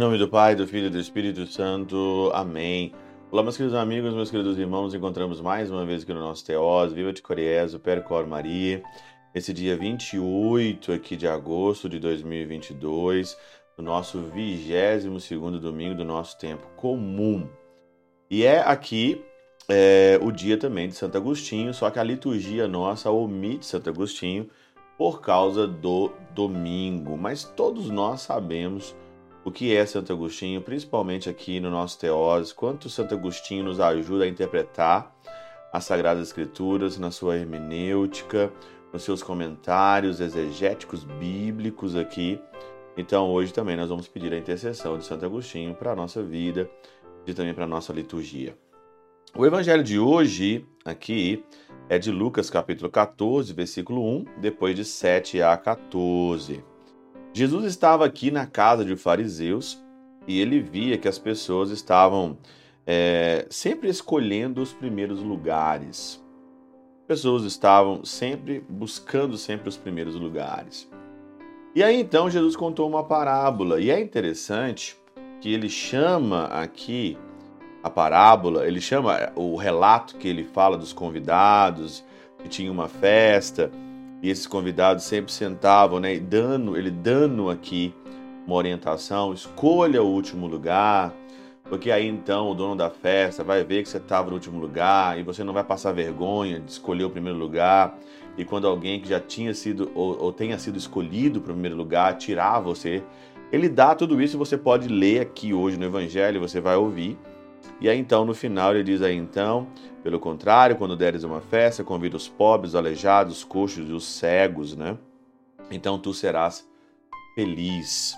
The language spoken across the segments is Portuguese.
nome do Pai, do Filho e do Espírito Santo. Amém. Olá, meus queridos amigos, meus queridos irmãos, nos encontramos mais uma vez aqui no nosso Teós, Viva de Coriezo, Percor Maria, esse dia 28 aqui de agosto de 2022, no nosso 22 segundo domingo do nosso tempo comum. E é aqui é, o dia também de Santo Agostinho, só que a liturgia nossa omite Santo Agostinho por causa do domingo, mas todos nós sabemos o que é Santo Agostinho, principalmente aqui no nosso Teós, quanto Santo Agostinho nos ajuda a interpretar as Sagradas Escrituras na sua hermenêutica, nos seus comentários exegéticos bíblicos aqui. Então hoje também nós vamos pedir a intercessão de Santo Agostinho para a nossa vida e também para a nossa liturgia. O evangelho de hoje aqui é de Lucas capítulo 14, versículo 1, depois de 7 a 14. Jesus estava aqui na casa de fariseus e ele via que as pessoas estavam é, sempre escolhendo os primeiros lugares. Pessoas estavam sempre buscando sempre os primeiros lugares. E aí então Jesus contou uma parábola e é interessante que ele chama aqui a parábola, ele chama o relato que ele fala dos convidados, que tinha uma festa, e esses convidados sempre sentavam, né, dando, ele dando aqui uma orientação, escolha o último lugar, porque aí então o dono da festa vai ver que você estava no último lugar e você não vai passar vergonha de escolher o primeiro lugar. E quando alguém que já tinha sido ou, ou tenha sido escolhido para o primeiro lugar tirar você, ele dá tudo isso e você pode ler aqui hoje no Evangelho, você vai ouvir. E aí então no final ele diz aí então, pelo contrário, quando deres uma festa, convida os pobres, os aleijados, os coxos e os cegos, né? Então tu serás feliz.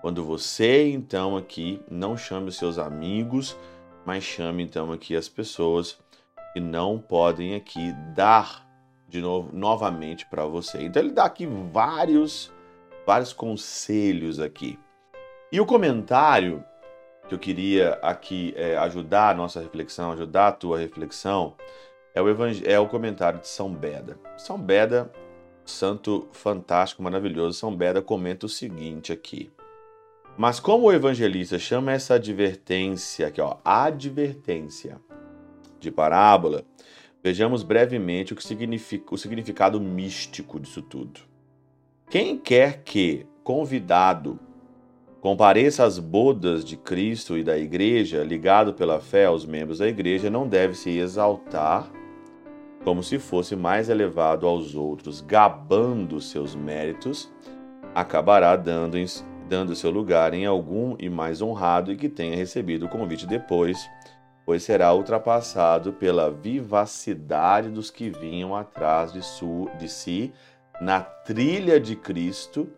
Quando você então aqui não chame os seus amigos, mas chame então aqui as pessoas que não podem aqui dar de novo novamente para você. Então ele dá aqui vários vários conselhos aqui. E o comentário que eu queria aqui é, ajudar a nossa reflexão, ajudar a tua reflexão, é o, é o comentário de São Beda. São Beda, santo fantástico, maravilhoso, São Beda comenta o seguinte aqui. Mas como o evangelista chama essa advertência aqui, ó, advertência de parábola, vejamos brevemente o que significa o significado místico disso tudo. Quem quer que convidado compareça às bodas de Cristo e da Igreja, ligado pela fé aos membros da Igreja, não deve se exaltar como se fosse mais elevado aos outros, gabando seus méritos, acabará dando, dando seu lugar em algum e mais honrado e que tenha recebido o convite depois, pois será ultrapassado pela vivacidade dos que vinham atrás de, su, de si na trilha de Cristo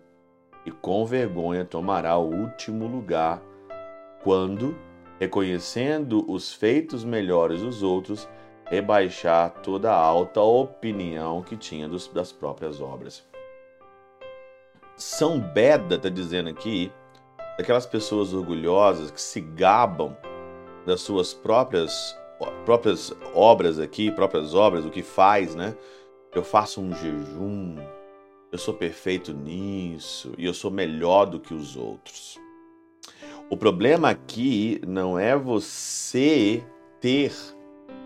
e com vergonha tomará o último lugar, quando, reconhecendo os feitos melhores dos outros, rebaixar toda a alta opinião que tinha dos, das próprias obras. São Beda está dizendo aqui daquelas pessoas orgulhosas que se gabam das suas próprias próprias obras aqui, próprias obras, o que faz, né? Eu faço um jejum, eu sou perfeito nisso e eu sou melhor do que os outros. O problema aqui não é você ter,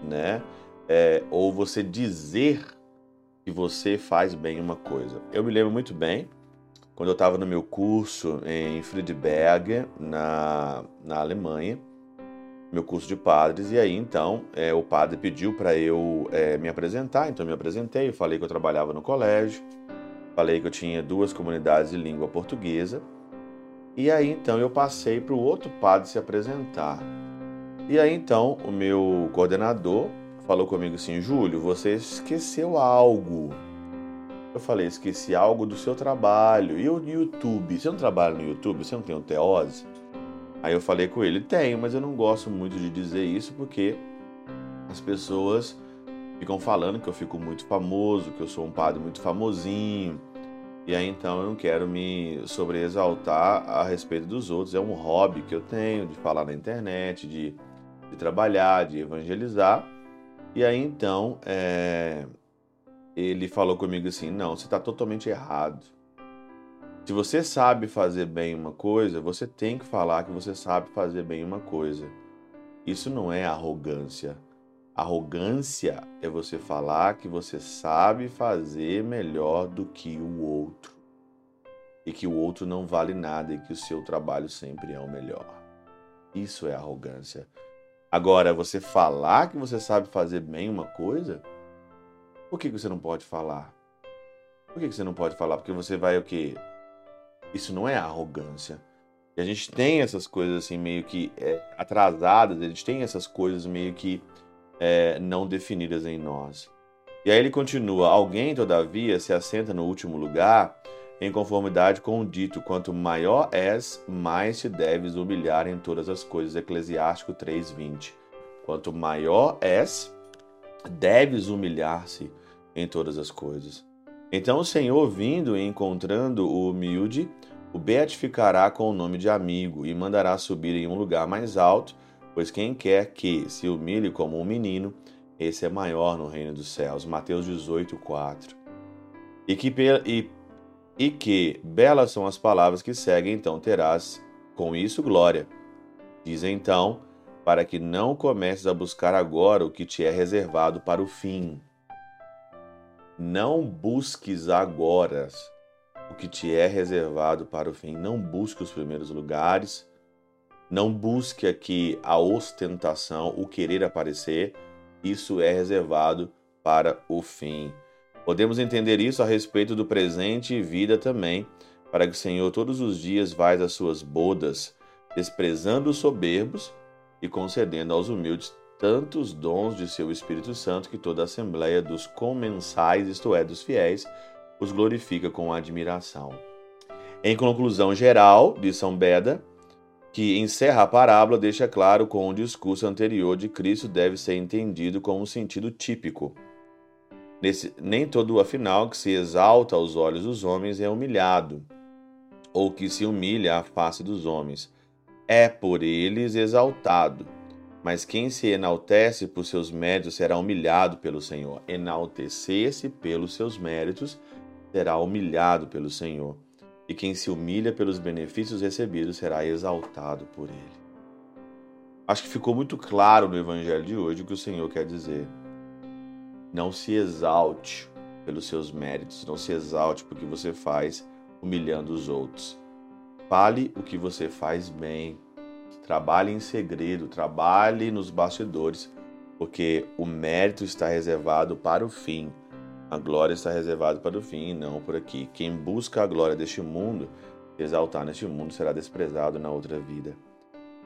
né? É, ou você dizer que você faz bem uma coisa. Eu me lembro muito bem quando eu estava no meu curso em Friedberg, na, na Alemanha, meu curso de padres, e aí então é, o padre pediu para eu é, me apresentar, então eu me apresentei, eu falei que eu trabalhava no colégio, Falei que eu tinha duas comunidades de língua portuguesa. E aí então eu passei para o outro padre se apresentar. E aí então o meu coordenador falou comigo assim: Júlio, você esqueceu algo. Eu falei: esqueci algo do seu trabalho. E o YouTube? Você não trabalha no YouTube? Você não tem o Teose? Aí eu falei com ele: tenho, mas eu não gosto muito de dizer isso porque as pessoas ficam falando que eu fico muito famoso, que eu sou um padre muito famosinho. E aí então eu não quero me sobreexaltar a respeito dos outros. É um hobby que eu tenho de falar na internet, de, de trabalhar, de evangelizar. E aí então é, ele falou comigo assim: não, você está totalmente errado. Se você sabe fazer bem uma coisa, você tem que falar que você sabe fazer bem uma coisa. Isso não é arrogância. Arrogância é você falar que você sabe fazer melhor do que o outro. E que o outro não vale nada e que o seu trabalho sempre é o melhor. Isso é arrogância. Agora, você falar que você sabe fazer bem uma coisa, por que você não pode falar? Por que você não pode falar? Porque você vai o quê? Isso não é arrogância. E a gente tem essas coisas assim meio que é, atrasadas, a gente tem essas coisas meio que é, não definidas em nós. E aí ele continua: Alguém, todavia, se assenta no último lugar, em conformidade com o dito: quanto maior és, mais te deves humilhar em todas as coisas. Eclesiástico 3:20. Quanto maior és, deves humilhar-se em todas as coisas. Então o Senhor, vindo e encontrando o humilde, o beatificará com o nome de amigo e mandará subir em um lugar mais alto, pois quem quer que se humilhe como um menino, esse é maior no reino dos céus. Mateus 18, 4. E que, e, e que belas são as palavras que seguem, então terás com isso glória. Diz então, para que não comeces a buscar agora o que te é reservado para o fim não busques agora o que te é reservado para o fim. Não busque os primeiros lugares. Não busque aqui a ostentação, o querer aparecer. Isso é reservado para o fim. Podemos entender isso a respeito do presente e vida também, para que o Senhor todos os dias vai às suas bodas, desprezando os soberbos e concedendo aos humildes tantos dons de seu Espírito Santo que toda a Assembleia dos comensais, isto é, dos fiéis, os glorifica com admiração. Em conclusão geral de São Beda, que encerra a parábola, deixa claro com o discurso anterior de Cristo deve ser entendido com um sentido típico. Nesse, nem todo, afinal, que se exalta aos olhos dos homens é humilhado, ou que se humilha à face dos homens. É por eles exaltado mas quem se enaltece por seus méritos será humilhado pelo Senhor. Enaltecer-se pelos seus méritos será humilhado pelo Senhor. E quem se humilha pelos benefícios recebidos será exaltado por Ele. Acho que ficou muito claro no Evangelho de hoje o que o Senhor quer dizer. Não se exalte pelos seus méritos, não se exalte porque você faz humilhando os outros. Fale o que você faz bem, Trabalhe em segredo, trabalhe nos bastidores, porque o mérito está reservado para o fim. A glória está reservada para o fim e não por aqui. Quem busca a glória deste mundo, exaltar neste mundo, será desprezado na outra vida.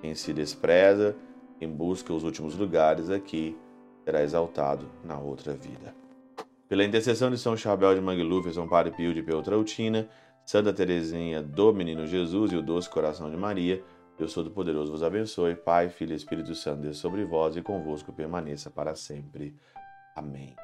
Quem se despreza, quem busca os últimos lugares aqui, será exaltado na outra vida. Pela intercessão de São Chabel de Mangluf, São Padre Pio de Peltrautina, Santa Teresinha do Menino Jesus e o Doce Coração de Maria, Deus Todo-Poderoso vos abençoe, Pai, Filho e Espírito Santo, Deus sobre vós e convosco permaneça para sempre. Amém.